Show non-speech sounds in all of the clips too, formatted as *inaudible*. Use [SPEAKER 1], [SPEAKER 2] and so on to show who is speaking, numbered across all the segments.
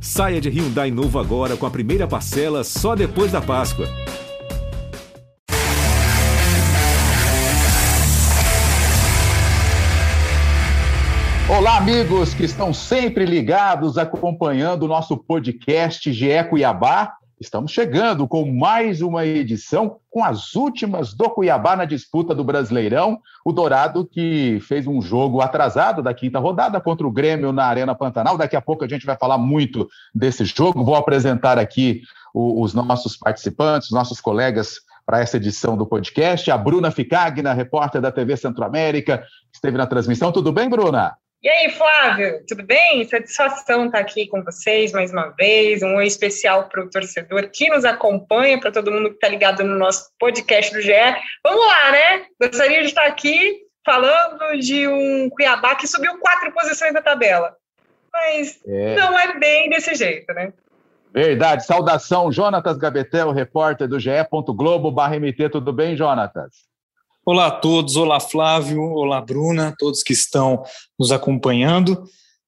[SPEAKER 1] Saia de Hyundai novo agora com a primeira parcela só depois da Páscoa.
[SPEAKER 2] Olá, amigos que estão sempre ligados, acompanhando o nosso podcast GE Cuiabá. Estamos chegando com mais uma edição com as últimas do Cuiabá na disputa do Brasileirão. O Dourado que fez um jogo atrasado da quinta rodada contra o Grêmio na Arena Pantanal. Daqui a pouco a gente vai falar muito desse jogo. Vou apresentar aqui os nossos participantes, nossos colegas para essa edição do podcast. A Bruna Ficagna, repórter da TV Centro-América, esteve na transmissão. Tudo bem, Bruna?
[SPEAKER 3] E aí, Flávio, tudo bem? Satisfação estar aqui com vocês mais uma vez. Um oi especial para o torcedor que nos acompanha, para todo mundo que está ligado no nosso podcast do GE. Vamos lá, né? Gostaria de estar aqui falando de um Cuiabá que subiu quatro posições na tabela. Mas é. não é bem desse jeito, né?
[SPEAKER 2] Verdade. Saudação, Jonatas Gabetel, repórter do GE. Globo MT. Tudo bem, Jonatas?
[SPEAKER 4] Olá a todos, olá Flávio, olá Bruna, todos que estão nos acompanhando.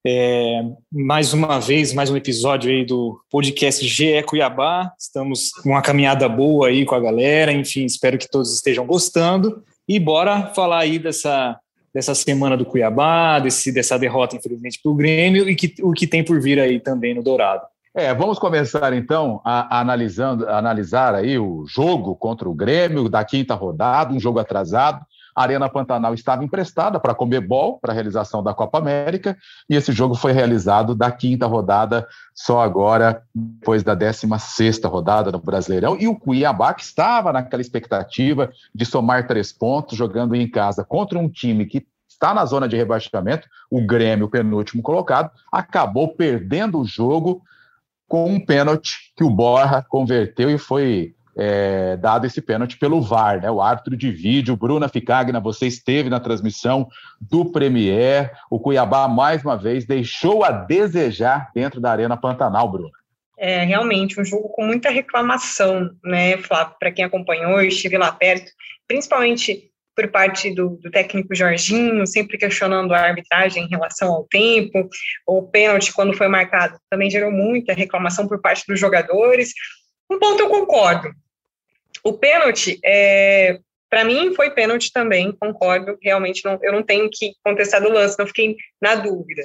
[SPEAKER 4] É, mais uma vez, mais um episódio aí do podcast GE Cuiabá. Estamos com uma caminhada boa aí com a galera, enfim, espero que todos estejam gostando. E bora falar aí dessa, dessa semana do Cuiabá, desse, dessa derrota, infelizmente, para o Grêmio e que, o que tem por vir aí também no Dourado.
[SPEAKER 2] É, vamos começar então a, a, analisando, a analisar aí o jogo contra o Grêmio da quinta rodada, um jogo atrasado. A Arena Pantanal estava emprestada para a Comebol, para a realização da Copa América, e esse jogo foi realizado da quinta rodada, só agora, depois da 16 rodada do Brasileirão. E o Cuiabá, que estava naquela expectativa de somar três pontos, jogando em casa contra um time que está na zona de rebaixamento, o Grêmio, penúltimo colocado, acabou perdendo o jogo com um pênalti que o Borra converteu e foi é, dado esse pênalti pelo VAR, né? O árbitro de vídeo, Bruna Ficagna, você esteve na transmissão do Premier. O Cuiabá, mais uma vez, deixou a desejar dentro da Arena Pantanal, Bruna.
[SPEAKER 3] É realmente um jogo com muita reclamação, né, Flávio? Para quem acompanhou, estive lá perto, principalmente por parte do, do, técnico Jorginho, sempre questionando a arbitragem em relação ao tempo. O pênalti, quando foi marcado, também gerou muita reclamação por parte dos jogadores. Um ponto eu concordo. O pênalti, é, para mim, foi pênalti também, concordo. Realmente, não, eu não tenho que contestar do lance, não fiquei na dúvida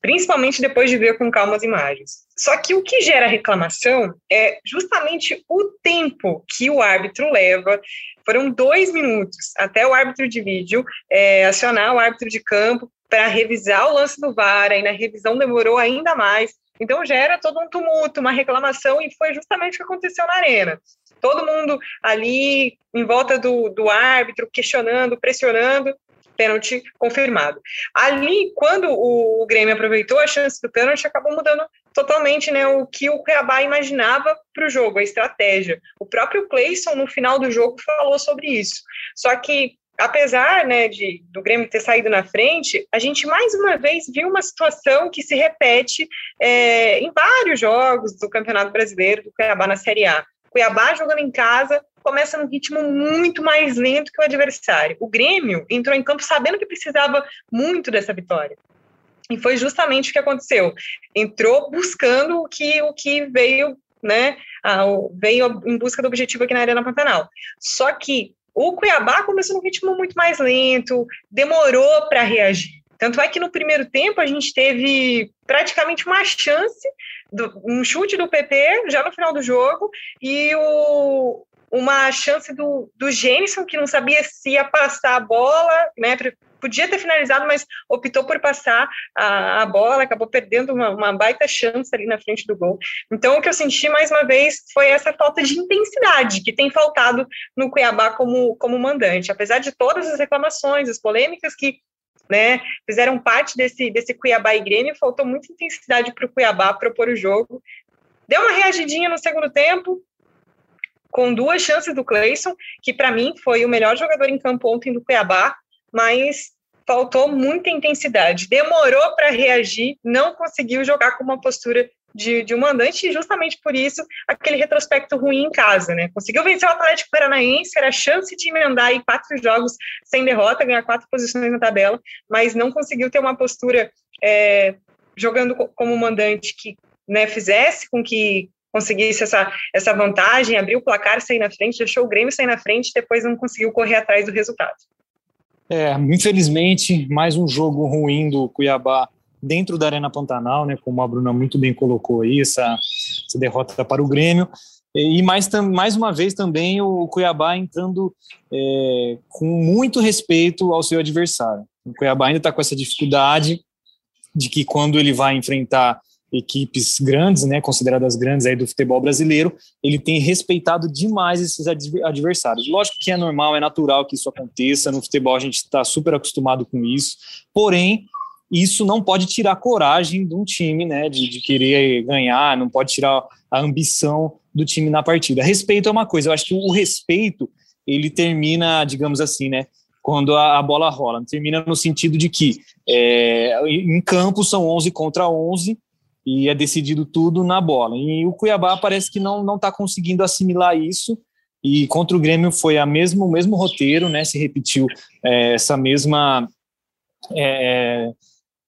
[SPEAKER 3] principalmente depois de ver com calma as imagens. Só que o que gera reclamação é justamente o tempo que o árbitro leva foram dois minutos até o árbitro de vídeo é, acionar o árbitro de campo para revisar o lance do VAR, e na revisão demorou ainda mais. Então gera todo um tumulto, uma reclamação, e foi justamente o que aconteceu na arena. Todo mundo ali em volta do, do árbitro, questionando, pressionando, pênalti confirmado. Ali, quando o, Grêmio aproveitou a chance do pênalti, acabou mudando totalmente né, o que o Cuiabá imaginava para o jogo, a estratégia. O próprio Cleison, no final do jogo, falou sobre isso. Só que, apesar né, de, do Grêmio ter saído na frente, a gente mais uma vez viu uma situação que se repete é, em vários jogos do Campeonato Brasileiro, do Cuiabá na Série A. Cuiabá jogando em casa, começa num ritmo muito mais lento que o adversário. O Grêmio entrou em campo sabendo que precisava muito dessa vitória. E foi justamente o que aconteceu. Entrou buscando o que, o que veio, né? A, veio em busca do objetivo aqui na Arena Pantanal. Só que o Cuiabá começou num ritmo muito mais lento, demorou para reagir. Tanto é que no primeiro tempo a gente teve praticamente uma chance, do, um chute do PP já no final do jogo, e o, uma chance do, do Jenison, que não sabia se ia passar a bola, né? Podia ter finalizado, mas optou por passar a, a bola, acabou perdendo uma, uma, baita chance ali na frente do gol. Então, o que eu senti mais uma vez foi essa falta de intensidade que tem faltado no Cuiabá como, como mandante. Apesar de todas as reclamações, as polêmicas que né, fizeram parte desse, desse Cuiabá e Grêmio, faltou muita intensidade para o Cuiabá propor o jogo. Deu uma reagidinha no segundo tempo, com duas chances do Cleison, que para mim foi o melhor jogador em campo ontem do Cuiabá, mas faltou muita intensidade. Demorou para reagir, não conseguiu jogar com uma postura de, de um mandante, e justamente por isso aquele retrospecto ruim em casa, né? Conseguiu vencer o Atlético Paranaense, era a chance de emendar aí quatro jogos sem derrota, ganhar quatro posições na tabela, mas não conseguiu ter uma postura é, jogando como mandante que né, fizesse com que conseguisse essa, essa vantagem, abrir o placar, sair na frente, deixou o Grêmio sair na frente, depois não conseguiu correr atrás do resultado.
[SPEAKER 4] É, infelizmente, mais um jogo ruim do Cuiabá dentro da Arena Pantanal, né, como a Bruna muito bem colocou aí, essa, essa derrota para o Grêmio. E mais, mais uma vez também o Cuiabá entrando é, com muito respeito ao seu adversário. O Cuiabá ainda está com essa dificuldade de que quando ele vai enfrentar equipes grandes, né, consideradas grandes aí do futebol brasileiro, ele tem respeitado demais esses adversários. Lógico que é normal, é natural que isso aconteça, no futebol a gente está super acostumado com isso, porém, isso não pode tirar a coragem de um time, né, de, de querer ganhar, não pode tirar a ambição do time na partida. Respeito é uma coisa, eu acho que o respeito, ele termina, digamos assim, né, quando a, bola rola, termina no sentido de que é, em campo são 11 contra 11, e é decidido tudo na bola. E o Cuiabá parece que não não está conseguindo assimilar isso. E contra o Grêmio foi a mesmo o mesmo roteiro, né? Se repetiu é, essa mesma é,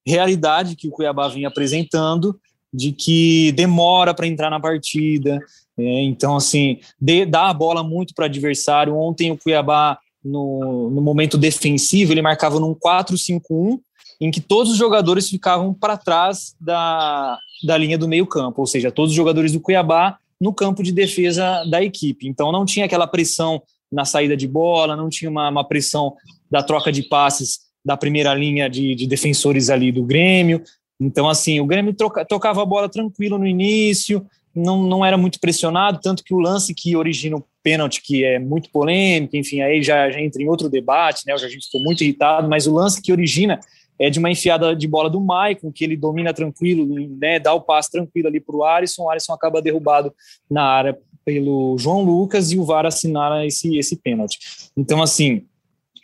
[SPEAKER 4] realidade que o Cuiabá vinha apresentando, de que demora para entrar na partida. É, então, assim, de, dá a bola muito para adversário. Ontem o Cuiabá, no, no momento defensivo, ele marcava num 4-5-1 em que todos os jogadores ficavam para trás da, da linha do meio-campo, ou seja, todos os jogadores do Cuiabá no campo de defesa da equipe. Então não tinha aquela pressão na saída de bola, não tinha uma, uma pressão da troca de passes da primeira linha de, de, defensores ali do Grêmio. Então, assim, o Grêmio troca, tocava a bola tranquilo no início, não, não era muito pressionado, tanto que o lance que origina o pênalti, que é muito polêmico, enfim, aí já, já entra em outro debate, né? O Jorginho ficou muito irritado, mas o lance que origina é de uma enfiada de bola do Maicon, que ele domina tranquilo, né, dá o passe tranquilo ali para o Alisson, o Alisson acaba derrubado na área pelo João Lucas e o VAR assinaram esse, esse pênalti. Então, assim,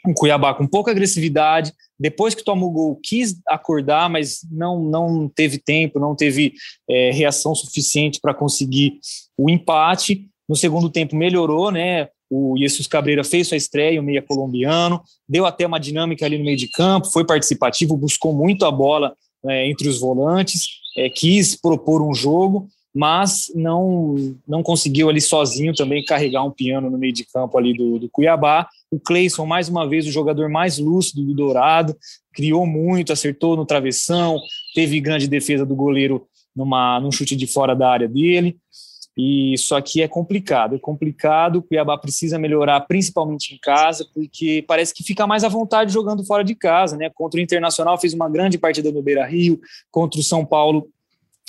[SPEAKER 4] o Cuiabá com pouca agressividade, depois que toma o gol, quis acordar, mas não, não teve tempo, não teve é, reação suficiente para conseguir o empate. No segundo tempo melhorou, né? O Jesus Cabreira fez sua estreia, o meia colombiano, deu até uma dinâmica ali no meio de campo, foi participativo, buscou muito a bola é, entre os volantes, é, quis propor um jogo, mas não não conseguiu ali sozinho também carregar um piano no meio de campo ali do, do Cuiabá. O Cleison, mais uma vez, o jogador mais lúcido do Dourado, criou muito, acertou no travessão, teve grande defesa do goleiro numa, num chute de fora da área dele. E só que é complicado, é complicado. O Cuiabá precisa melhorar, principalmente em casa, porque parece que fica mais à vontade jogando fora de casa, né? Contra o Internacional fez uma grande partida no Beira Rio, contra o São Paulo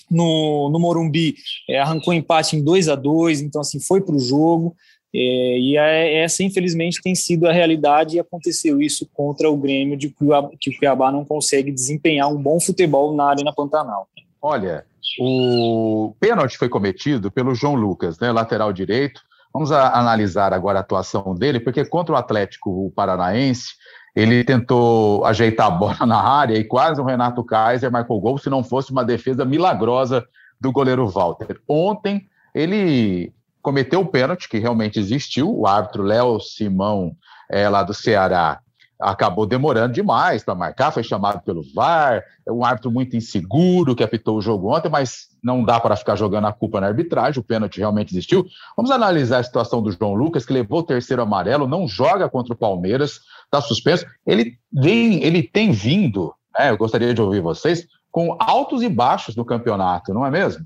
[SPEAKER 4] no, no Morumbi é, arrancou empate em 2 a 2 então assim foi para o jogo. É, e é, essa, infelizmente, tem sido a realidade e aconteceu isso contra o Grêmio, de Cuiabá, que o Cuiabá não consegue desempenhar um bom futebol na Arena Pantanal.
[SPEAKER 2] Olha, o pênalti foi cometido pelo João Lucas, né, lateral direito. Vamos a, analisar agora a atuação dele, porque contra o Atlético Paranaense, ele tentou ajeitar a bola *laughs* na área e quase o Renato Kaiser marcou gol, se não fosse uma defesa milagrosa do goleiro Walter. Ontem, ele cometeu o pênalti, que realmente existiu, o árbitro Léo Simão, é, lá do Ceará, acabou demorando demais para marcar, foi chamado pelo VAR, é um árbitro muito inseguro que apitou o jogo ontem, mas não dá para ficar jogando a culpa na arbitragem, o pênalti realmente existiu. Vamos analisar a situação do João Lucas, que levou o terceiro amarelo, não joga contra o Palmeiras, está suspenso. Ele vem, ele tem vindo, né, eu gostaria de ouvir vocês, com altos e baixos no campeonato, não é mesmo?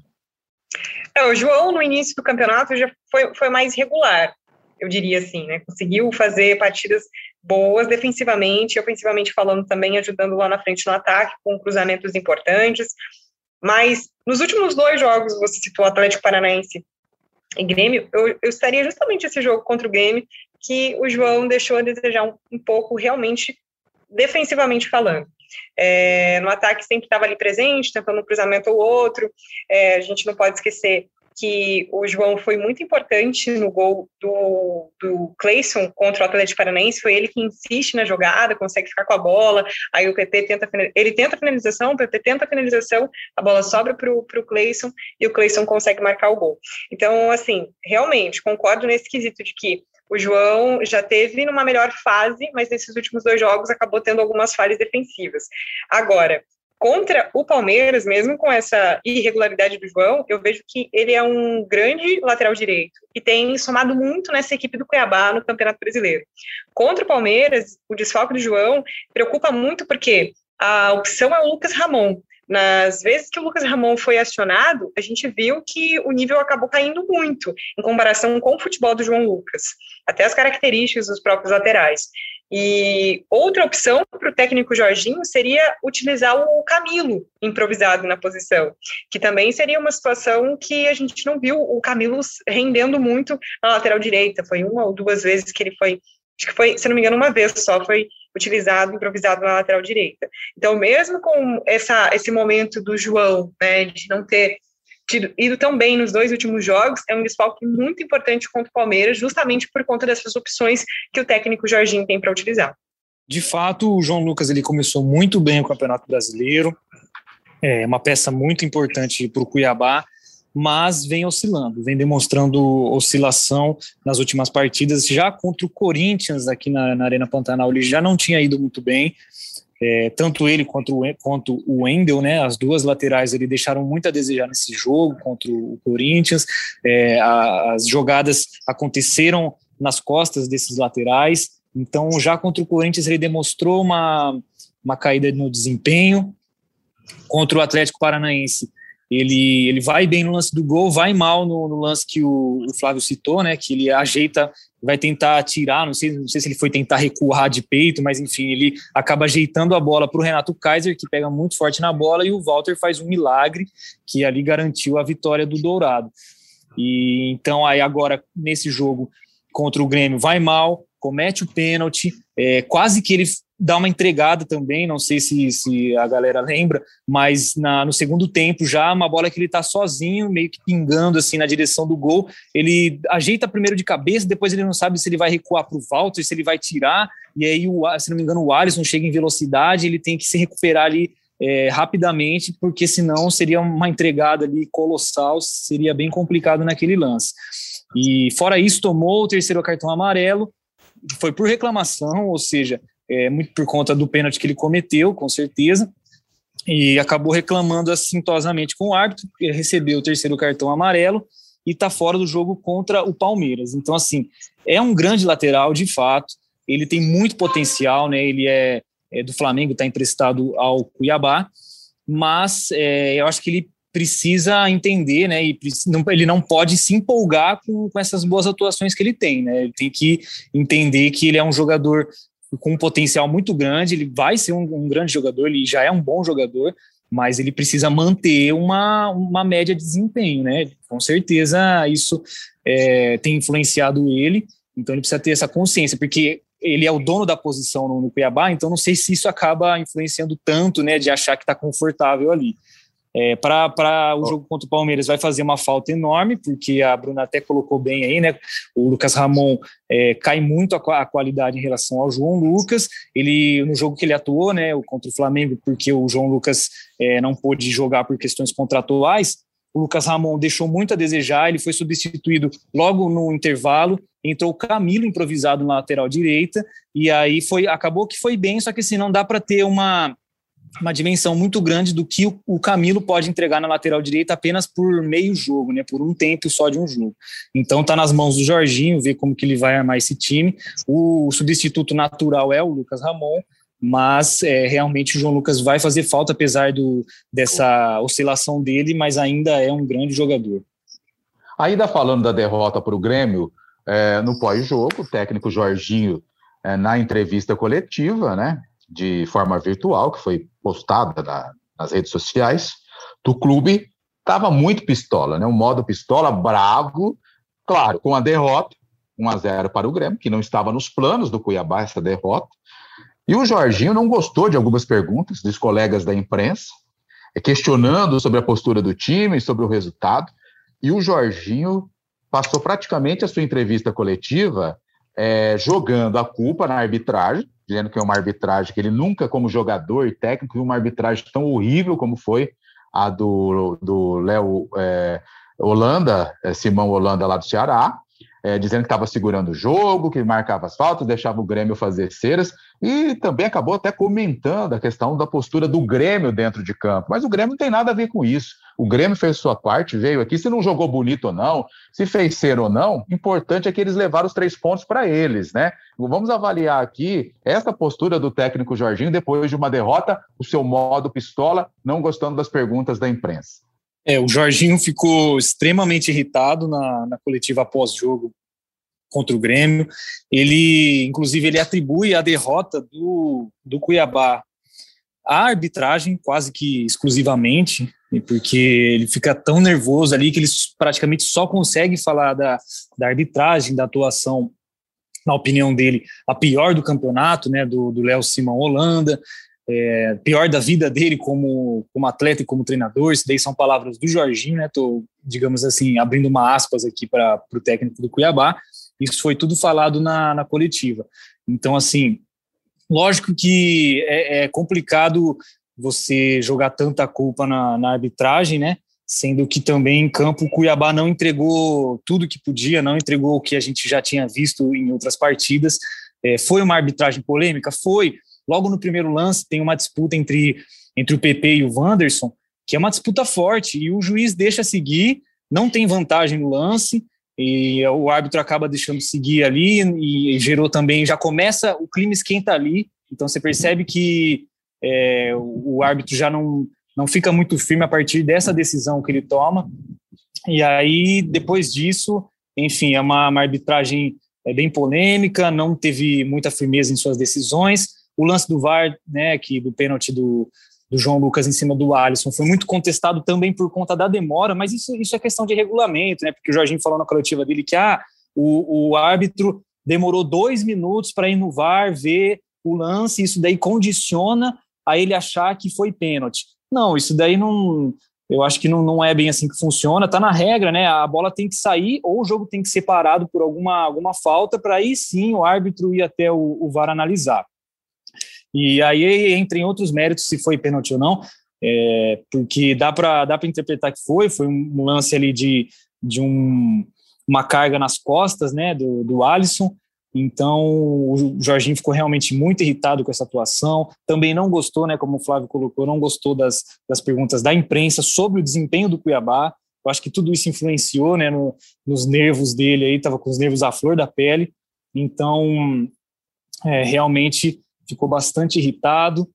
[SPEAKER 3] É, o João, no início do campeonato, já foi, foi mais regular eu diria assim, né? Conseguiu fazer partidas boas defensivamente, ofensivamente falando também, ajudando lá na frente no ataque, com cruzamentos importantes. Mas nos últimos dois jogos, você citou Atlético Paranaense e Grêmio, eu, eu estaria justamente esse jogo contra o Grêmio, que o João deixou a desejar um, um pouco, realmente, defensivamente falando. É, no ataque sempre estava ali presente, tentando um cruzamento ou outro. É, a gente não pode esquecer que o João foi muito importante no gol do, do Cleison contra o Atlético Paranaense, foi ele que insiste na jogada, consegue ficar com a bola, aí o PP tenta, ele tenta a finalização, o PP tenta a finalização, a bola sobra para o Cleison e o Cleison consegue marcar o gol. Então, assim, realmente, concordo nesse quesito de que o João já teve numa melhor fase, mas nesses últimos dois jogos acabou tendo algumas falhas defensivas. Agora, Contra o Palmeiras, mesmo com essa irregularidade do João, eu vejo que ele é um grande lateral direito e tem somado muito nessa equipe do Cuiabá no Campeonato Brasileiro. Contra o Palmeiras, o desfalque do João preocupa muito porque a opção é o Lucas Ramon. Nas vezes que o Lucas Ramon foi acionado, a gente viu que o nível acabou caindo muito em comparação com o futebol do João Lucas, até as características dos próprios laterais. E outra opção para o técnico Jorginho seria utilizar o Camilo improvisado na posição, que também seria uma situação que a gente não viu o Camilo rendendo muito na lateral direita. Foi uma ou duas vezes que ele foi, acho que foi, se não me engano, uma vez só foi utilizado, improvisado na lateral direita. Então, mesmo com essa, esse momento do João, né, de não ter ido tão bem nos dois últimos jogos, é um desfalque muito importante contra o Palmeiras, justamente por conta dessas opções que o técnico Jorginho tem para utilizar.
[SPEAKER 4] De fato, o João Lucas ele começou muito bem o Campeonato Brasileiro, é uma peça muito importante para o Cuiabá, mas vem oscilando, vem demonstrando oscilação nas últimas partidas. Já contra o Corinthians aqui na, na Arena Pantanal, ele já não tinha ido muito bem. É, tanto ele quanto o, quanto o Wendel, né, as duas laterais, ele deixaram muito a desejar nesse jogo contra o Corinthians. É, a, as jogadas aconteceram nas costas desses laterais. Então, já contra o Corinthians, ele demonstrou uma, uma caída no desempenho. Contra o Atlético Paranaense, ele, ele vai bem no lance do gol, vai mal no, no lance que o, o, Flávio citou, né? Que ele ajeita, vai tentar tirar, não sei, não sei se ele foi tentar recuar de peito, mas enfim, ele acaba ajeitando a bola para o Renato Kaiser, que pega muito forte na bola, e o Walter faz um milagre que ali garantiu a vitória do Dourado. E então aí agora nesse jogo contra o Grêmio vai mal, comete o pênalti, é, quase que ele dá uma entregada também, não sei se, se a galera lembra, mas na, no segundo tempo já uma bola que ele está sozinho, meio que pingando assim na direção do gol, ele ajeita primeiro de cabeça, depois ele não sabe se ele vai recuar para o Walter, se ele vai tirar, e aí, o, se não me engano, o Alisson chega em velocidade, ele tem que se recuperar ali é, rapidamente, porque senão seria uma entregada ali colossal, seria bem complicado naquele lance. E fora isso, tomou o terceiro cartão amarelo, foi por reclamação, ou seja, é, muito por conta do pênalti que ele cometeu, com certeza, e acabou reclamando assintosamente com o árbitro, porque recebeu o terceiro cartão amarelo e está fora do jogo contra o Palmeiras. Então, assim, é um grande lateral, de fato, ele tem muito potencial, né? Ele é, é do Flamengo, está emprestado ao Cuiabá, mas é, eu acho que ele precisa entender, né? E ele não pode se empolgar com, com essas boas atuações que ele tem, né? Ele tem que entender que ele é um jogador com um potencial muito grande, ele vai ser um, um grande jogador, ele já é um bom jogador, mas ele precisa manter uma, uma média de desempenho, né? Com certeza isso é, tem influenciado ele, então ele precisa ter essa consciência, porque ele é o dono da posição no, no Cuiabá, então não sei se isso acaba influenciando tanto, né, de achar que está confortável ali. É, para o jogo contra o Palmeiras vai fazer uma falta enorme, porque a Bruna até colocou bem aí, né? O Lucas Ramon é, cai muito a, a, qualidade em relação ao João Lucas. Ele no jogo que ele atuou, né, contra o Flamengo, porque o João Lucas é, não pôde jogar por questões contratuais. O Lucas Ramon deixou muito a desejar, ele foi substituído logo no intervalo, entrou o Camilo improvisado na lateral direita, e aí foi acabou que foi bem, só que assim, não dá para ter uma uma dimensão muito grande do que o, Camilo pode entregar na lateral direita apenas por meio jogo, né, por um tempo só de um jogo. Então tá nas mãos do Jorginho, ver como que ele vai armar esse time. O, o substituto natural é o Lucas Ramon, mas é, realmente o João Lucas vai fazer falta apesar do, dessa oscilação dele, mas ainda é um grande jogador.
[SPEAKER 2] Ainda falando da derrota para o Grêmio, é, no pós-jogo, o técnico Jorginho, é, na entrevista coletiva, né, de forma virtual, que foi postada na, nas redes sociais do clube, estava muito pistola, né? Um modo pistola, bravo, claro, com a derrota, 1 a 0 para o Grêmio, que não estava nos planos do Cuiabá essa derrota. E o Jorginho não gostou de algumas perguntas dos colegas da imprensa, é, questionando sobre a postura do time, sobre o resultado. E o Jorginho passou praticamente a sua entrevista coletiva é, jogando a culpa na arbitragem, dizendo que é uma arbitragem que ele nunca, como jogador e técnico, viu uma arbitragem tão horrível como foi a do Léo é, Holanda, é, Simão Holanda lá do Ceará. É, dizendo que estava segurando o jogo, que marcava as faltas, deixava o Grêmio fazer ceras, e também acabou até comentando a questão da postura do Grêmio dentro de campo. Mas o Grêmio não tem nada a ver com isso. O Grêmio fez sua parte, veio aqui. Se não jogou bonito ou não, se fez ser ou não, importante é que eles levaram os três pontos para eles, né? Vamos avaliar aqui essa postura do técnico Jorginho depois de uma derrota, o seu modo pistola, não gostando das perguntas da imprensa.
[SPEAKER 4] É, o Jorginho ficou extremamente irritado na, na coletiva após-jogo contra o Grêmio. Ele, inclusive, ele atribui a derrota do, do Cuiabá à arbitragem, quase que exclusivamente, porque ele fica tão nervoso ali que ele praticamente só consegue falar da, da arbitragem, da atuação, na opinião dele, a pior do campeonato, né, do Léo Simão Holanda é, pior da vida dele como, como atleta e como treinador. Isso daí são palavras do Jorginho, né? Estou, digamos assim, abrindo uma aspas aqui para o técnico do Cuiabá. Isso foi tudo falado na, na coletiva. Então, assim, lógico que é, é complicado você jogar tanta culpa na, na, arbitragem, né? Sendo que também em campo o Cuiabá não entregou tudo que podia, não entregou o que a gente já tinha visto em outras partidas. É, foi uma arbitragem polêmica? Foi Logo no primeiro lance tem uma disputa entre, entre o PP e o Wanderson, que é uma disputa forte, e o juiz deixa seguir, não tem vantagem no lance, e o árbitro acaba deixando seguir ali, e gerou também, já começa, o clima esquenta ali, então você percebe que é, o árbitro já não, não fica muito firme a partir dessa decisão que ele toma, e aí, depois disso, enfim, é uma, uma arbitragem é, bem polêmica, não teve muita firmeza em suas decisões, o lance do VAR, né, que do pênalti do, do João Lucas em cima do Alisson foi muito contestado também por conta da demora, mas isso, isso é questão de regulamento, né? Porque o Jorginho falou na coletiva dele que ah, o, o árbitro demorou dois minutos para ir no VAR ver o lance, isso daí condiciona a ele achar que foi pênalti. Não, isso daí não. Eu acho que não, não é bem assim que funciona. Tá na regra, né? A bola tem que sair ou o jogo tem que ser parado por alguma, alguma falta para aí sim o árbitro ir até o, o VAR analisar. E aí entra em outros méritos se foi pênalti ou não, é, porque dá para dá interpretar que foi, foi um lance ali de, de um, uma carga nas costas né, do, do Alisson. Então o Jorginho ficou realmente muito irritado com essa atuação. Também não gostou, né, como o Flávio colocou, não gostou das, das perguntas da imprensa sobre o desempenho do Cuiabá. Eu acho que tudo isso influenciou né, no, nos nervos dele aí, estava com os nervos à flor da pele. Então, é, realmente ficou bastante irritado,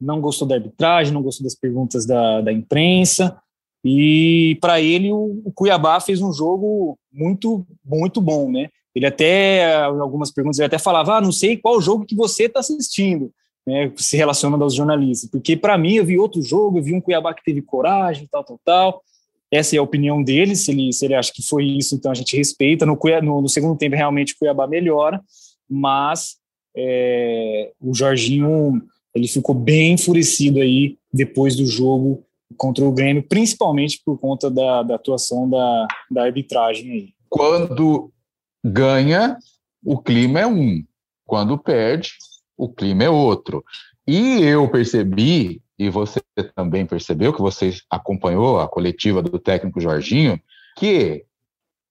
[SPEAKER 4] não gostou da arbitragem, não gostou das perguntas da, da imprensa. E para ele, o, o, Cuiabá fez um jogo muito, muito bom, né? Ele até, algumas perguntas, ele até falava: ah, não sei qual jogo que você está assistindo, né? Se relacionando aos jornalistas. Porque para mim, eu vi outro jogo, eu vi um Cuiabá que teve coragem, tal, tal, tal. Essa é a opinião dele. Se ele, se ele acha que foi isso, então a gente respeita. No, no, no segundo tempo, realmente, o Cuiabá melhora, mas é, o Jorginho ele ficou bem enfurecido aí depois do jogo contra o Grêmio, principalmente por conta da, da atuação da, da arbitragem aí.
[SPEAKER 2] Quando ganha, o clima é um. Quando perde, o clima é outro. E eu percebi, e você também percebeu, que você acompanhou a coletiva do técnico Jorginho, que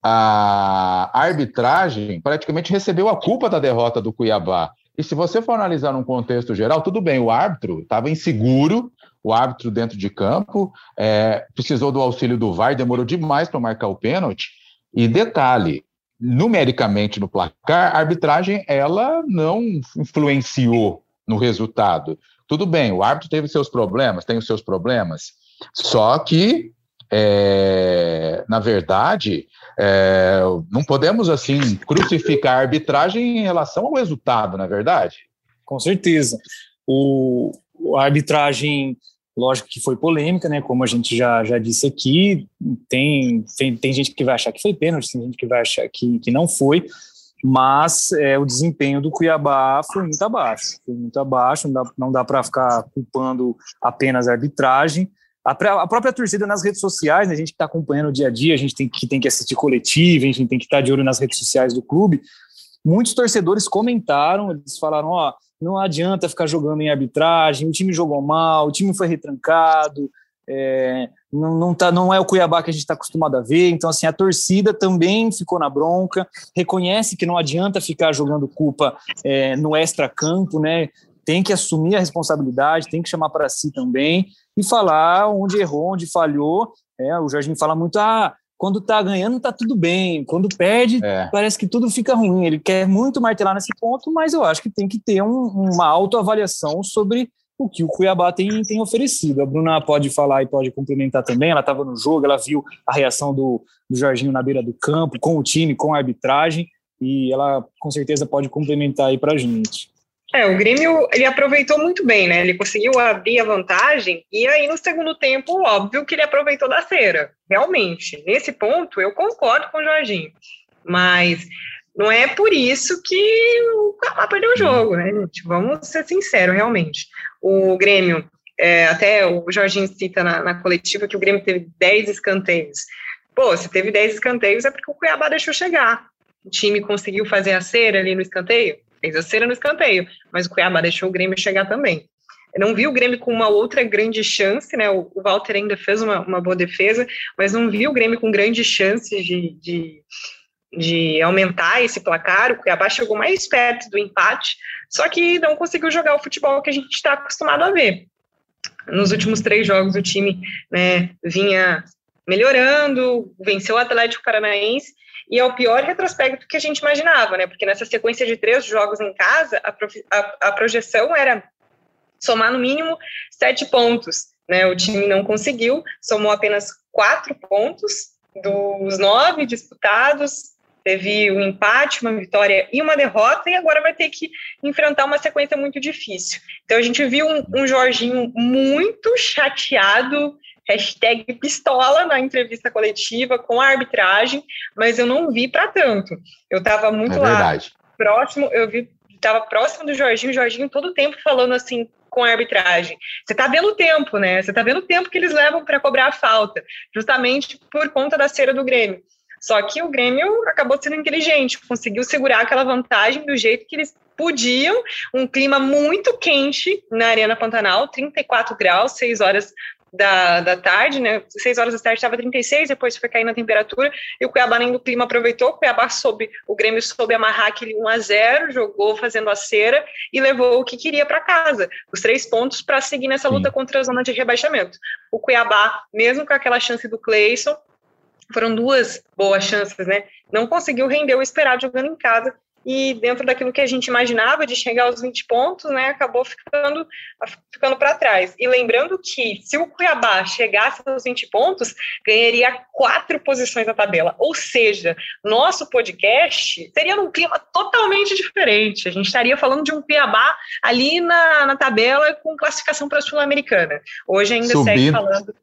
[SPEAKER 2] a arbitragem praticamente recebeu a culpa da derrota do Cuiabá. E se você for analisar num contexto geral, tudo bem, o árbitro estava inseguro, o árbitro dentro de campo, é, precisou do auxílio do VAR, demorou demais para marcar o pênalti. E detalhe, numericamente no placar, a arbitragem ela não influenciou no resultado. Tudo bem, o árbitro teve seus problemas, tem os seus problemas, só que, é, na verdade, é, não podemos, assim, crucificar a arbitragem em relação ao resultado, não é verdade?
[SPEAKER 4] Com certeza. O, a arbitragem, lógico que foi polêmica, né? Como a gente já, já disse aqui, tem, tem, tem gente que vai achar que foi pênalti, tem gente que vai achar que, que não foi, mas é, o desempenho do Cuiabá foi muito abaixo, foi muito abaixo, não dá, não dá para ficar culpando apenas a arbitragem, a, a, própria torcida nas redes sociais, né, a gente que está acompanhando o dia a dia, a gente tem que, tem que assistir coletivo, a gente tem que estar tá de olho nas redes sociais do clube. Muitos torcedores comentaram, eles falaram: ó, não adianta ficar jogando em arbitragem, o time jogou mal, o time foi retrancado, É, não, não, tá, não é o Cuiabá que a gente está acostumado a ver. Então, assim, a torcida também ficou na bronca, reconhece que não adianta ficar jogando culpa é, no extra-campo, né? Tem que assumir a responsabilidade, tem que chamar para si também e falar onde errou, onde falhou. É, o Jorginho fala muito, ah, quando tá ganhando tá tudo bem, quando perde é. parece que tudo fica ruim. Ele quer muito martelar nesse ponto, mas eu acho que tem que ter um, uma autoavaliação sobre o que o Cuiabá tem, tem oferecido. A Bruna pode falar e pode complementar também. Ela estava no jogo, ela viu a reação do, do Jorginho na beira do campo, com o time, com a arbitragem, e ela com certeza pode complementar aí para a gente.
[SPEAKER 3] É, o Grêmio ele aproveitou muito bem, né? Ele conseguiu abrir a vantagem e aí no segundo tempo, óbvio que ele aproveitou da cera. Realmente, nesse ponto eu concordo com o Jorginho, mas não é por isso que o Cuiabá perdeu o jogo, né, gente? Vamos ser sinceros, realmente. O Grêmio, é, até o Jorginho cita na, na coletiva que o Grêmio teve 10 escanteios. Pô, se teve 10 escanteios é porque o Cuiabá deixou chegar. O time conseguiu fazer a cera ali no escanteio? Fez a cera no escanteio, mas o Cuiabá deixou o Grêmio chegar também. Eu não vi o Grêmio com uma outra grande chance, né? O, Walter ainda fez uma, uma boa defesa, mas não vi o Grêmio com grandes chances de, de, de aumentar esse placar. O Cuiabá chegou mais perto do empate, só que não conseguiu jogar o futebol que a gente está acostumado a ver. Nos últimos três jogos, o time né, vinha melhorando, venceu o Atlético Paranaense e é o pior retrospecto que a gente imaginava, né? Porque nessa sequência de três jogos em casa, a, a, a projeção era somar no mínimo sete pontos, né? O time não conseguiu, somou apenas quatro pontos dos nove disputados, teve um empate, uma vitória e uma derrota, e agora vai ter que enfrentar uma sequência muito difícil. Então a gente viu um, um Jorginho muito chateado, hashtag pistola na entrevista coletiva com a arbitragem, mas eu não vi para tanto. Eu estava muito é lá próximo, eu vi estava próximo do Jorginho, o Jorginho todo o tempo falando assim com a arbitragem. Você está vendo o tempo, né? Você está vendo o tempo que eles levam para cobrar a falta, justamente por conta da cera do Grêmio. Só que o Grêmio acabou sendo inteligente, conseguiu segurar aquela vantagem do jeito que eles podiam, um clima muito quente na Arena Pantanal, 34 graus, 6 horas da, da tarde, né? Seis horas da tarde estava 36, depois foi caindo a temperatura, e o Cuiabá nem do clima aproveitou, o Cuiabá soube, o Grêmio soube amarrar aquele 1 a 0 jogou fazendo a cera e levou o que queria para casa, os três pontos para seguir nessa luta Sim. contra a zona de rebaixamento. O Cuiabá, mesmo com aquela chance do Cleison, foram duas boas chances, né? Não conseguiu render o esperado jogando em casa e dentro daquilo que a gente imaginava de chegar aos 20 pontos, né, acabou ficando, ficando para trás. E lembrando que se o Cuiabá chegasse aos 20 pontos, ganharia quatro posições na tabela. Ou seja, nosso podcast seria num clima totalmente diferente. A gente estaria falando de um Cuiabá ali na, na tabela com classificação para a Sul-Americana. Hoje ainda subindo. segue falando.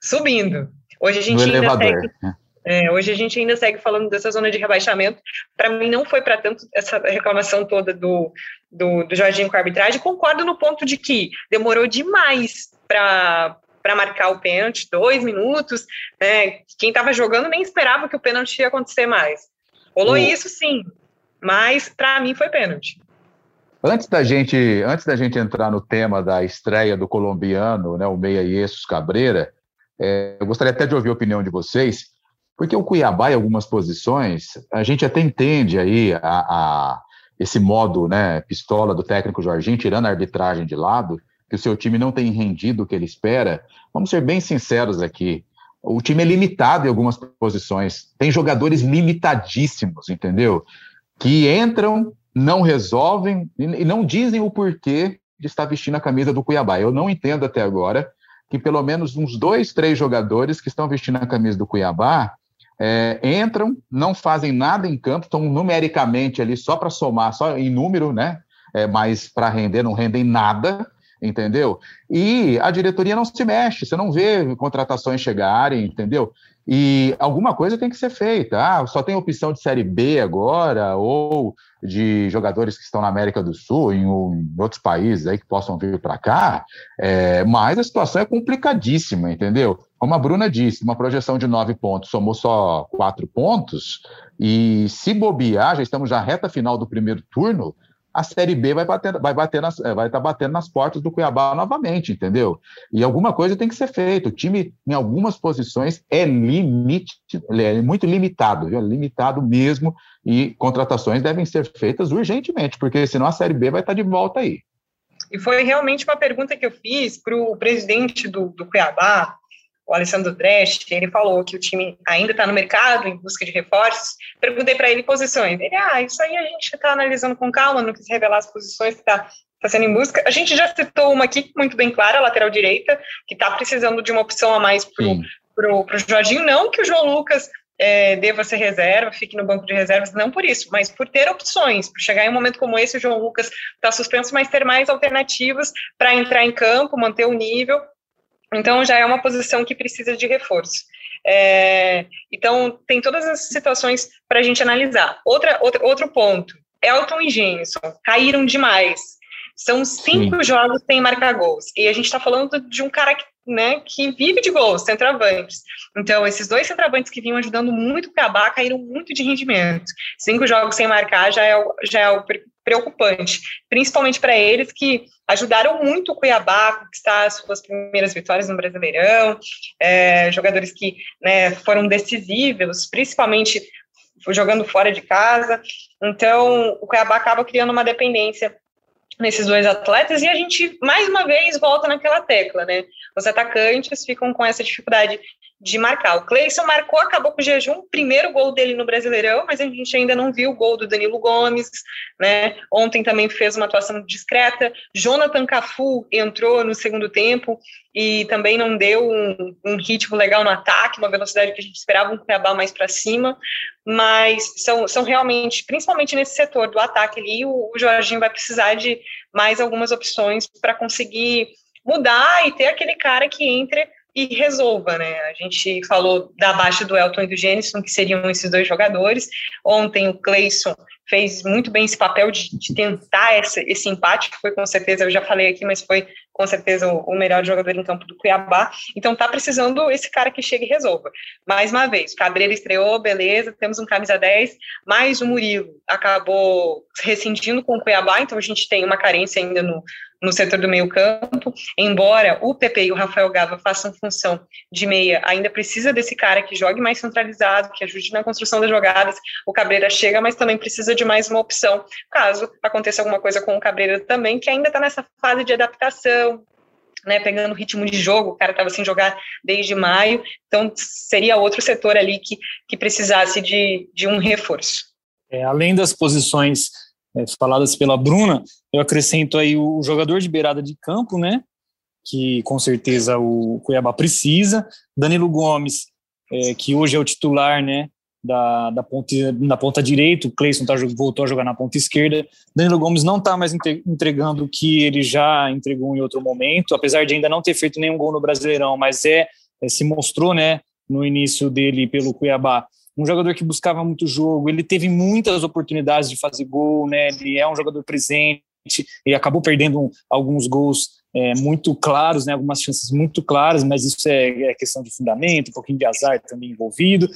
[SPEAKER 3] Subindo. Hoje a gente ainda elevador. segue né? É, hoje a gente ainda segue falando dessa zona de rebaixamento. Para mim, não foi para tanto essa reclamação toda do, do, do Jorginho com a arbitragem. Concordo no ponto de que demorou demais para para marcar o pênalti, dois minutos. Né? Quem estava jogando nem esperava que o pênalti ia acontecer mais. Rolou isso, sim, mas para mim foi pênalti.
[SPEAKER 2] Antes da gente, antes da gente entrar no tema da estreia do colombiano, né, o Meia Iesus Cabreira, é, eu gostaria até de ouvir a opinião de vocês. Porque o Cuiabá, em algumas posições, a gente até entende aí a, a, esse modo né, pistola do técnico Jorginho, tirando a arbitragem de lado, que o seu time não tem rendido o que ele espera. Vamos ser bem sinceros aqui. O time é limitado em algumas posições. Tem jogadores limitadíssimos, entendeu? Que entram, não resolvem e não dizem o porquê de estar vestindo a camisa do Cuiabá. Eu não entendo até agora que pelo menos uns dois, três jogadores que estão vestindo a camisa do Cuiabá é, entram, não fazem nada em campo, estão numericamente ali só para somar, só em número, né? É, mas para render, não rendem nada, entendeu? E a diretoria não se mexe, você não vê contratações chegarem, entendeu? E alguma coisa tem que ser feita. Ah, só tem opção de Série B agora, ou de jogadores que estão na América do Sul, em, em outros países aí que possam vir para cá, é, mas a situação é complicadíssima, entendeu? Como a Bruna disse, uma projeção de nove pontos, somou só quatro pontos, e se bobear, já estamos já reta final do primeiro turno, a Série B vai bater, vai bater nas, é, vai estar tá batendo nas portas do Cuiabá novamente, entendeu? E alguma coisa tem que ser feita. O time, em algumas posições, é, limite, é muito limitado, viu? limitado mesmo, e contratações devem ser feitas urgentemente, porque senão a Série B vai estar tá de volta aí.
[SPEAKER 3] E foi realmente uma pergunta que eu fiz para o presidente do, do Cuiabá, o Alessandro Dresch, ele falou que o time ainda está no mercado em busca de reforços. Perguntei para ele posições. Ele, ah, isso aí a gente está analisando com calma, não quis revelar as posições que está tá sendo em busca. A gente já citou uma aqui muito bem clara, a lateral direita, que está precisando de uma opção a mais para o Jorginho. Não que o João Lucas é, deva ser reserva, fique no banco de reservas, não por isso, mas por ter opções, por chegar em um momento como esse, o João Lucas está suspenso, mas ter mais alternativas para entrar em campo, manter o nível então, já é uma posição que precisa de reforço. É, então, tem todas as situações para a gente analisar. Outra, outra, outro ponto: Elton e Jenson caíram demais. São cinco Sim. jogos sem marcar gols. E a gente está falando de um cara que, né, que vive de gols, centroavantes. Então, esses dois centroavantes que vinham ajudando muito o Cabá caíram muito de rendimento. Cinco jogos sem marcar já é, já é preocupante, principalmente para eles que ajudaram muito o Cuiabá a conquistar as suas primeiras vitórias no Brasileirão, é, jogadores que né, foram decisivos, principalmente jogando fora de casa. Então, o Cuiabá acaba criando uma dependência nesses dois atletas e a gente mais uma vez volta naquela tecla, né? Os atacantes ficam com essa dificuldade de marcar. O Cleison marcou, acabou com o jejum, primeiro gol dele no Brasileirão, mas a gente ainda não viu o gol do Danilo Gomes, né? Ontem também fez uma atuação discreta. Jonathan Cafu entrou no segundo tempo e também não deu um, um ritmo legal no ataque, uma velocidade que a gente esperava um Cuiabá mais para cima, mas são, são realmente, principalmente nesse setor do ataque ali, o, o Jorginho vai precisar de mais algumas opções para conseguir mudar e ter aquele cara que entre e resolva, né? A gente falou da baixa do Elton e do Jenison, que seriam esses dois jogadores. Ontem o Cleison fez muito bem esse papel de, de tentar esse, empate, que foi com certeza, eu já falei aqui, mas foi com certeza o, o melhor jogador em campo do Cuiabá. Então tá precisando esse cara que chegue e resolva. Mais uma vez, Cabreira estreou, beleza, temos um camisa 10, mas o Murilo acabou rescindindo com o Cuiabá, então a gente tem uma carência ainda no, no setor do meio campo, embora o PP e o Rafael Gava façam função de meia, ainda precisa desse cara que jogue mais centralizado, que ajude na construção das jogadas, o Cabreira chega, mas também precisa de mais uma opção, caso aconteça alguma coisa com o Cabreira também, que ainda está nessa fase de adaptação, né, pegando o ritmo de jogo, o cara estava sem jogar desde maio, então seria outro setor ali que, que precisasse de, de um reforço.
[SPEAKER 4] É, além das posições é, faladas pela Bruna, eu acrescento aí o jogador de beirada de campo, né? Que com certeza o Cuiabá precisa. Danilo Gomes, é, que hoje é o titular, né? Da, da, ponta, da ponta direita, o Cleison tá, voltou a jogar na ponta esquerda. Danilo Gomes não está mais entregando o que ele já entregou em outro momento, apesar de ainda não ter feito nenhum gol no Brasileirão, mas é, é se mostrou, né, no início dele pelo Cuiabá, um jogador que buscava muito jogo, ele teve muitas oportunidades de fazer gol, né? Ele é um jogador presente e acabou perdendo alguns gols é, muito claros, né? Algumas chances muito claras, mas isso é, é questão de fundamento, um pouquinho de azar também envolvido.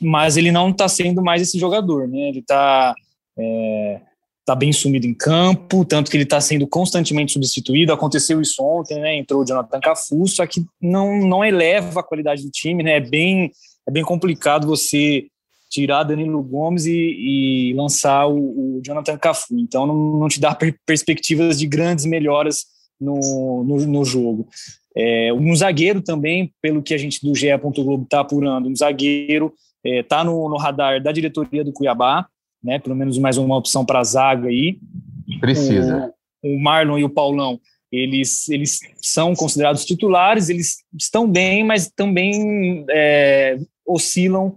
[SPEAKER 4] Mas ele não está sendo mais esse jogador, né? Ele está é, tá bem sumido em campo, tanto que ele está sendo constantemente substituído. Aconteceu isso ontem, né? Entrou o Jonathan Cafu, só que não, não eleva a qualidade do time, né? É bem é bem complicado você tirar Danilo Gomes e, e lançar o, o, Jonathan Cafu. Então não, não te dá per perspectivas de grandes melhoras no, no, no jogo. É, um zagueiro também, pelo que a gente do GE. Globo está apurando, um zagueiro está é, tá no, no, radar da diretoria do Cuiabá, né? Pelo menos mais uma opção para zaga aí.
[SPEAKER 2] Precisa.
[SPEAKER 4] O, o Marlon e o Paulão eles, eles são considerados titulares, eles estão bem, mas também é, oscilam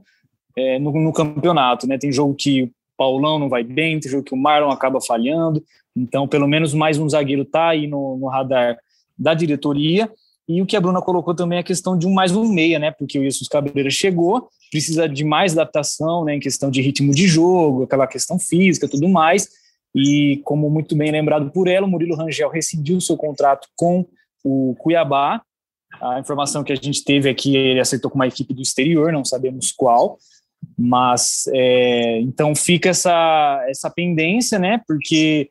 [SPEAKER 4] é, no, no, campeonato. Né? Tem jogo que o Paulão não vai bem, tem jogo que o Marlon acaba falhando. Então, pelo menos mais um zagueiro está aí no, no, radar da diretoria. E o que a Bruna colocou também é a questão de um mais um meia, né? Porque o Jesus Cabreira chegou, precisa de mais adaptação, né? Em questão de ritmo de jogo, aquela questão física, tudo mais. E como muito bem lembrado por ela, o Murilo Rangel rescindiu seu contrato com o Cuiabá a informação que a gente teve é que ele aceitou com uma equipe do exterior, não sabemos qual. Mas é, então fica essa, essa pendência, né? Porque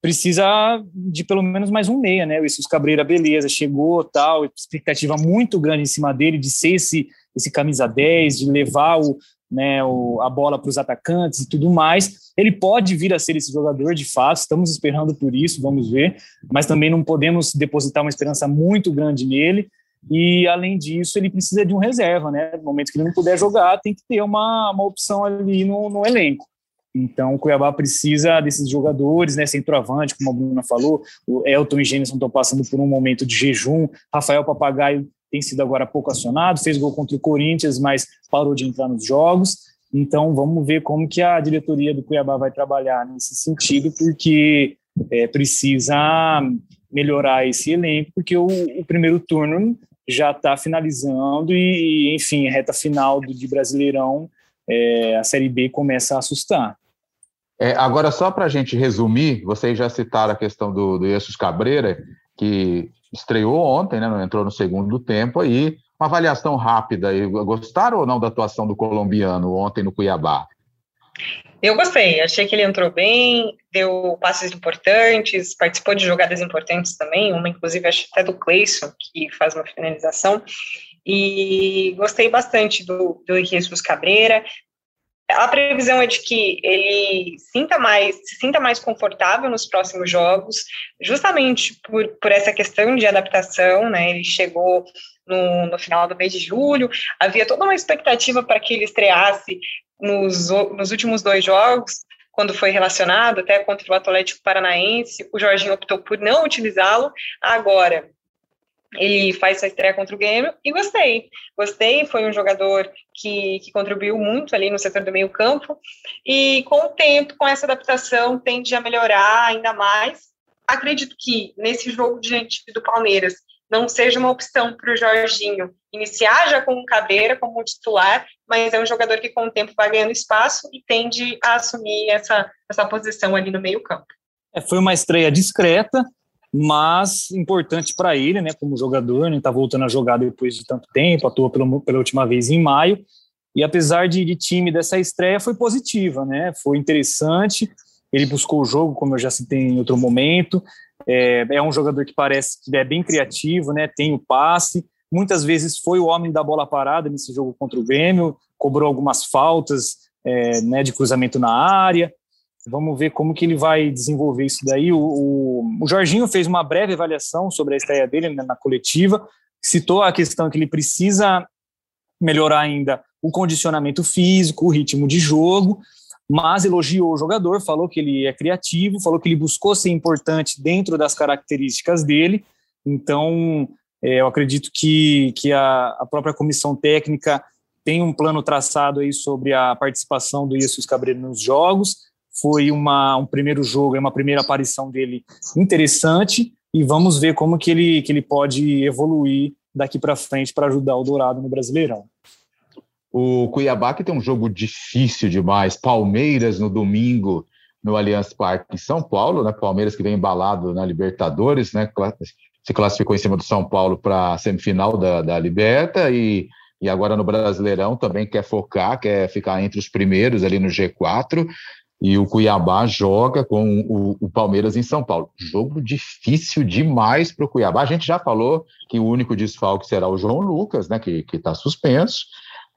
[SPEAKER 4] precisa de pelo menos mais um meia, né? O Jesus Cabreira, beleza, chegou, tal, expectativa muito grande em cima dele de ser esse, esse camisa 10, de levar o, né, o, a bola para os atacantes e tudo mais. Ele pode vir a ser esse jogador de fato, estamos esperando por isso, vamos ver, mas também não podemos depositar uma esperança muito grande nele. E além disso, ele precisa de um reserva, né? No momento que ele não puder jogar, tem que ter uma, uma opção ali no, no elenco. Então, o Cuiabá precisa desses jogadores, né? Centroavante, como a Bruna falou, o Elton e Gênesis estão passando por um momento de jejum. Rafael Papagaio tem sido agora pouco acionado, fez gol contra o Corinthians, mas parou de entrar nos jogos. Então, vamos ver como que a diretoria do Cuiabá vai trabalhar nesse sentido, porque é, precisa melhorar esse elenco, porque o, o primeiro turno já está finalizando e, enfim, reta final do, de Brasileirão, é, a Série B começa a assustar.
[SPEAKER 2] É, agora, só para a gente resumir, vocês já citaram a questão do, do Jesus Cabreira, que estreou ontem, né, entrou no segundo tempo, aí uma avaliação rápida. Gostaram ou não da atuação do colombiano ontem no Cuiabá?
[SPEAKER 3] Eu gostei, achei que ele entrou bem, deu passes importantes, participou de jogadas importantes também, uma inclusive acho até do Cleison, que faz uma finalização, e gostei bastante do, do Jesus Cabreira. A previsão é de que ele sinta mais, se sinta mais confortável nos próximos jogos, justamente por, por essa questão de adaptação, né? Ele chegou no, no, final do mês de julho. Havia toda uma expectativa para que ele estreasse nos, nos últimos dois jogos, quando foi relacionado, até contra o Atlético Paranaense, o Jorginho optou por não utilizá-lo. Agora, ele faz sua estreia contra o Grêmio e gostei. Gostei, foi um jogador que, que contribuiu muito ali no setor do meio campo e com o tempo, com essa adaptação, tende a melhorar ainda mais. Acredito que nesse jogo diante do Palmeiras, não seja uma opção para o Jorginho iniciar já com o Cabreira como titular, mas é um jogador que com o tempo vai ganhando espaço e tende a assumir essa, essa posição ali no meio campo.
[SPEAKER 4] É, foi uma estreia discreta, mas importante para ele, né, como jogador, né, tá voltando a jogar depois de tanto tempo, atuou pela, pela última vez em maio, e apesar de, de time dessa estreia, foi positiva, né, foi interessante, ele buscou o jogo, como eu já citei em outro momento, é, é um jogador que parece que é bem criativo, né? Tem o passe. Muitas vezes foi o homem da bola parada nesse jogo contra o Grêmio, cobrou algumas faltas é, né, de cruzamento na área. Vamos ver como que ele vai desenvolver isso daí. O, o, o Jorginho fez uma breve avaliação sobre a estreia dele né, na coletiva, citou a questão que ele precisa melhorar ainda o condicionamento físico, o ritmo de jogo, mas elogiou o jogador, falou que ele é criativo, falou que ele buscou ser importante dentro das características dele. Então, eu acredito que, que a, a, própria comissão técnica tem um plano traçado aí sobre a participação do Jesus Cabreiro nos jogos. Foi uma, um primeiro jogo, é uma primeira aparição dele interessante e vamos ver como que ele, que ele pode evoluir daqui para frente para ajudar o Dourado no Brasileirão.
[SPEAKER 2] O Cuiabá que tem um jogo difícil demais. Palmeiras no domingo no Allianz Parque em São Paulo, né? Palmeiras que vem embalado na Libertadores, né? Se classificou em cima do São Paulo para a semifinal da, da Liberta e, e agora no Brasileirão também quer focar, quer ficar entre os primeiros ali no G4. E o Cuiabá joga com o, o Palmeiras em São Paulo. Jogo difícil demais para o Cuiabá. A gente já falou que o único desfalque será o João Lucas, né? Que está suspenso.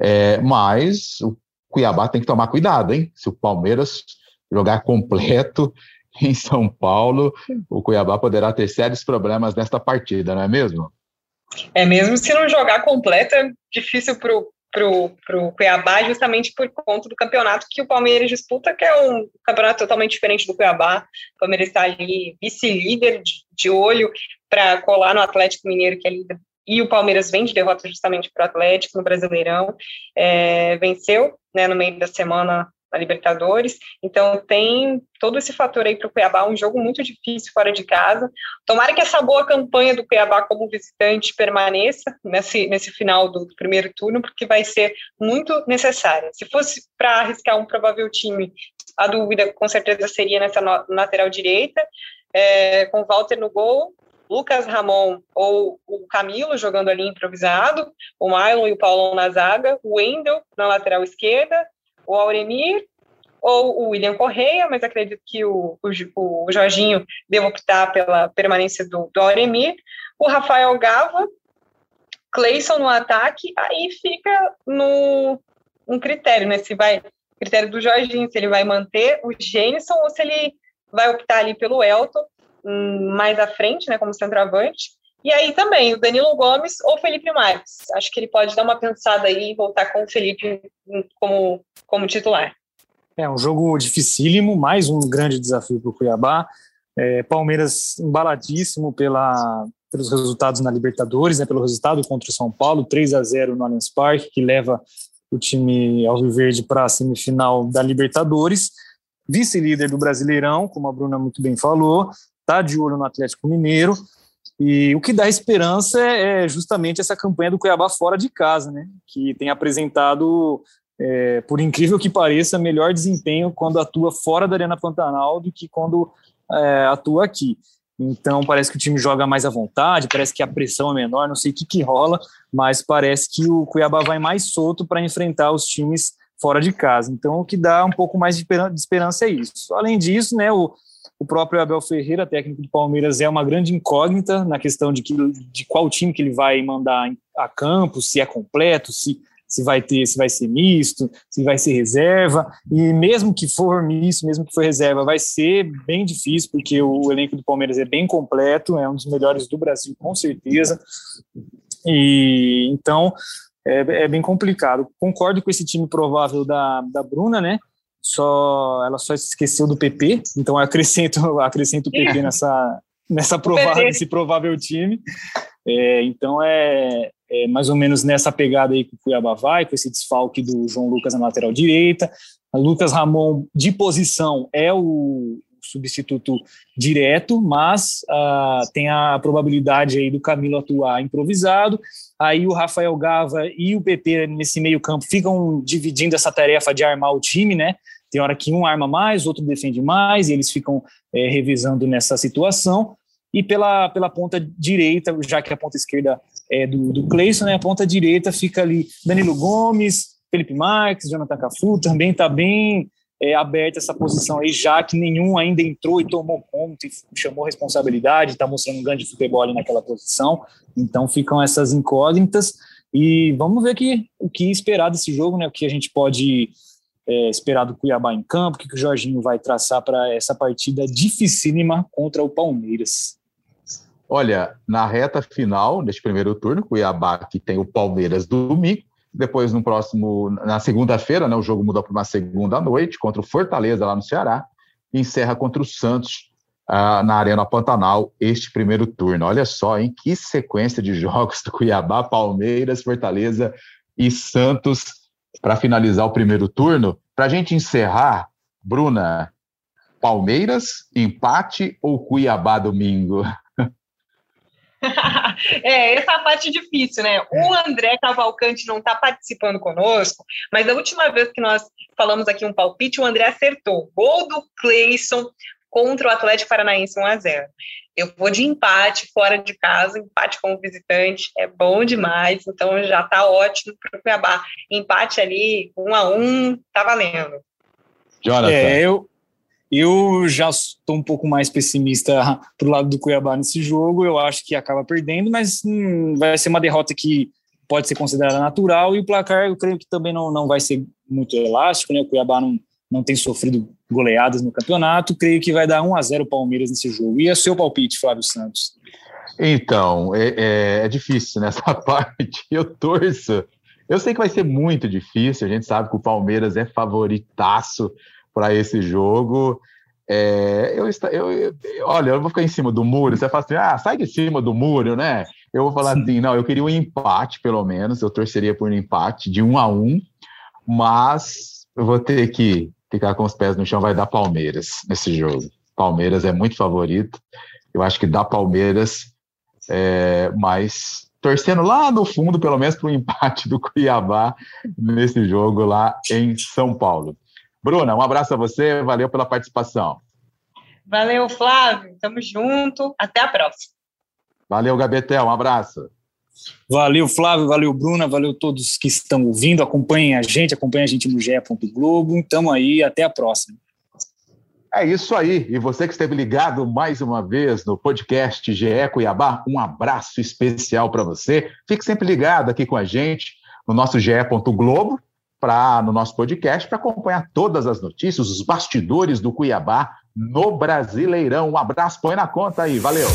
[SPEAKER 2] É, mas o Cuiabá tem que tomar cuidado, hein? Se o Palmeiras jogar completo *laughs* em São Paulo, o Cuiabá poderá ter sérios problemas nesta partida, não é mesmo?
[SPEAKER 3] É mesmo se não jogar completo, é difícil para o Cuiabá, justamente por conta do campeonato que o Palmeiras disputa, que é um campeonato totalmente diferente do Cuiabá. O Palmeiras está ali vice-líder de, de olho para colar no Atlético Mineiro, que é líder e o Palmeiras vem de derrota justamente para o Atlético no Brasileirão, é, venceu né, no meio da semana na Libertadores, então tem todo esse fator aí para o Cuiabá, um jogo muito difícil fora de casa. Tomara que essa boa campanha do Cuiabá como visitante permaneça nesse, nesse final do primeiro turno, porque vai ser muito necessária. Se fosse para arriscar um provável time, a dúvida com certeza seria nessa lateral direita, é, com Walter no gol, Lucas Ramon ou o Camilo jogando ali improvisado, o Mylon e o Paulão na zaga, o Wendel na lateral esquerda, o Auremir ou o William Correia, mas acredito que o, o, o Jorginho deva optar pela permanência do, do Auremir, o Rafael Gava, Cleison no ataque, aí fica no um critério, né? Se vai critério do Jorginho, se ele vai manter o Jenison ou se ele vai optar ali pelo Elton hum, mais à frente, né, como centroavante. E aí também o Danilo Gomes ou Felipe Marques. Acho que ele pode dar uma pensada aí e voltar com o Felipe como, como titular.
[SPEAKER 4] É um jogo dificílimo, mais um grande desafio para o Cuiabá. É, Palmeiras embaladíssimo pela, pelos resultados na Libertadores, né, pelo resultado contra o São Paulo, 3 a 0 no Allianz Parque, que leva o time Alviverde para a semifinal da Libertadores. Vice-líder do Brasileirão, como a Bruna muito bem falou, está de olho no Atlético Mineiro. E o que dá esperança é, é justamente essa campanha do Cuiabá fora de casa, né? Que tem apresentado, é, por incrível que pareça, melhor desempenho quando atua fora da Arena Pantanal do que quando é, atua aqui. Então parece que o time joga mais à vontade, parece que a pressão é menor, não sei o que, que rola, mas parece que o Cuiabá vai mais solto para enfrentar os times fora de casa. Então o que dá um pouco mais de esperança é isso. Além disso, né, o, o próprio Abel Ferreira, técnico do Palmeiras, é uma grande incógnita na questão de, que, de qual time que ele vai mandar a campo, se é completo, se, se vai ter, se vai ser misto, se vai ser reserva. E mesmo que for misto, mesmo que for reserva, vai ser bem difícil, porque o elenco do Palmeiras é bem completo, é um dos melhores do Brasil, com certeza. E então é, é bem complicado. Concordo com esse time provável da, da Bruna, né? só ela só esqueceu do PP, então eu acrescento, *laughs* acrescento o PP nessa, nessa provável, nesse provável time. É, então é, é, mais ou menos nessa pegada aí que o Cuiabá vai, com esse desfalque do João Lucas na lateral direita. Lucas Ramon, de posição, é o substituto direto, mas uh, tem a probabilidade aí do Camilo atuar improvisado. Aí o Rafael Gava e o PP nesse meio campo ficam dividindo essa tarefa de armar o time, né? Tem hora que um arma mais, outro defende mais, e eles ficam é, revisando nessa situação. E pela, pela ponta direita, já que a ponta esquerda é do, do Cleison, né? A ponta direita fica ali Danilo Gomes, Felipe Marques, Jonathan Cafu, também está bem é, aberta essa posição aí, já que nenhum ainda entrou e tomou conta e chamou responsabilidade, está mostrando um grande futebol ali naquela posição. Então ficam essas incógnitas e vamos ver que, o que esperar desse jogo, né? O que a gente pode é, esperar do Cuiabá em campo, o que, que o Jorginho vai traçar para essa partida dificílima contra o Palmeiras.
[SPEAKER 2] Olha, na reta final deste primeiro turno, Cuiabá que tem o Palmeiras domingo, depois, no próximo, na segunda-feira, né, o jogo muda para uma segunda noite contra o Fortaleza lá no Ceará, e encerra contra o Santos ah, na Arena Pantanal este primeiro turno. Olha só, em que sequência de *laughs* jogos do Cuiabá, Palmeiras, Fortaleza e Santos para finalizar o primeiro turno. Para a gente encerrar, Bruna, Palmeiras, empate ou Cuiabá domingo? *laughs* *laughs*
[SPEAKER 3] é, essa é a parte difícil, né? O André Cavalcante não está participando conosco, mas a última vez que nós falamos aqui um palpite, o André acertou. Gol do Cleison contra o Atlético Paranaense 1 a 0 Eu vou de empate fora de casa, empate como visitante, é bom demais, então já está ótimo para o Cuiabá. Empate ali, 1 a 1 tá valendo.
[SPEAKER 4] Jonathan. É, eu, eu já estou um pouco mais pessimista *laughs* para o lado do Cuiabá nesse jogo. Eu acho que acaba perdendo, mas hum, vai ser uma derrota que pode ser considerada natural. E o placar, eu creio que também não, não vai ser muito elástico. Né? O Cuiabá não, não tem sofrido goleadas no campeonato. Creio que vai dar 1 a 0 o Palmeiras nesse jogo. E é seu palpite, Flávio Santos?
[SPEAKER 2] Então, é, é, é difícil *laughs* nessa parte. Eu torço. Eu sei que vai ser muito difícil. A gente sabe que o Palmeiras é favoritaço para esse jogo. É, eu, eu, eu, olha, eu vou ficar em cima do muro. Você fala assim, ah, sai de cima do muro, né? Eu vou falar Sim. assim, não, eu queria um empate, pelo menos. Eu torceria por um empate de um a um, mas eu vou ter que ficar com os pés no chão. Vai dar Palmeiras nesse jogo. Palmeiras é muito favorito. Eu acho que dá Palmeiras, é, mas torcendo lá no fundo, pelo menos, para o empate do Cuiabá nesse jogo lá em São Paulo. Bruna, um abraço a você, valeu pela participação.
[SPEAKER 3] Valeu, Flávio, tamo junto, até a próxima.
[SPEAKER 2] Valeu, Gabetel, um abraço.
[SPEAKER 4] Valeu, Flávio, valeu, Bruna, valeu todos que estão ouvindo, acompanhem a gente, acompanhem a gente no GE. Globo. Tamo aí, até a próxima.
[SPEAKER 2] É isso aí. E você que esteve ligado mais uma vez no podcast GE Cuiabá, um abraço especial para você. Fique sempre ligado aqui com a gente no nosso GE. Globo, para no nosso podcast para acompanhar todas as notícias, os bastidores do Cuiabá no Brasileirão. Um abraço, põe na conta aí. Valeu.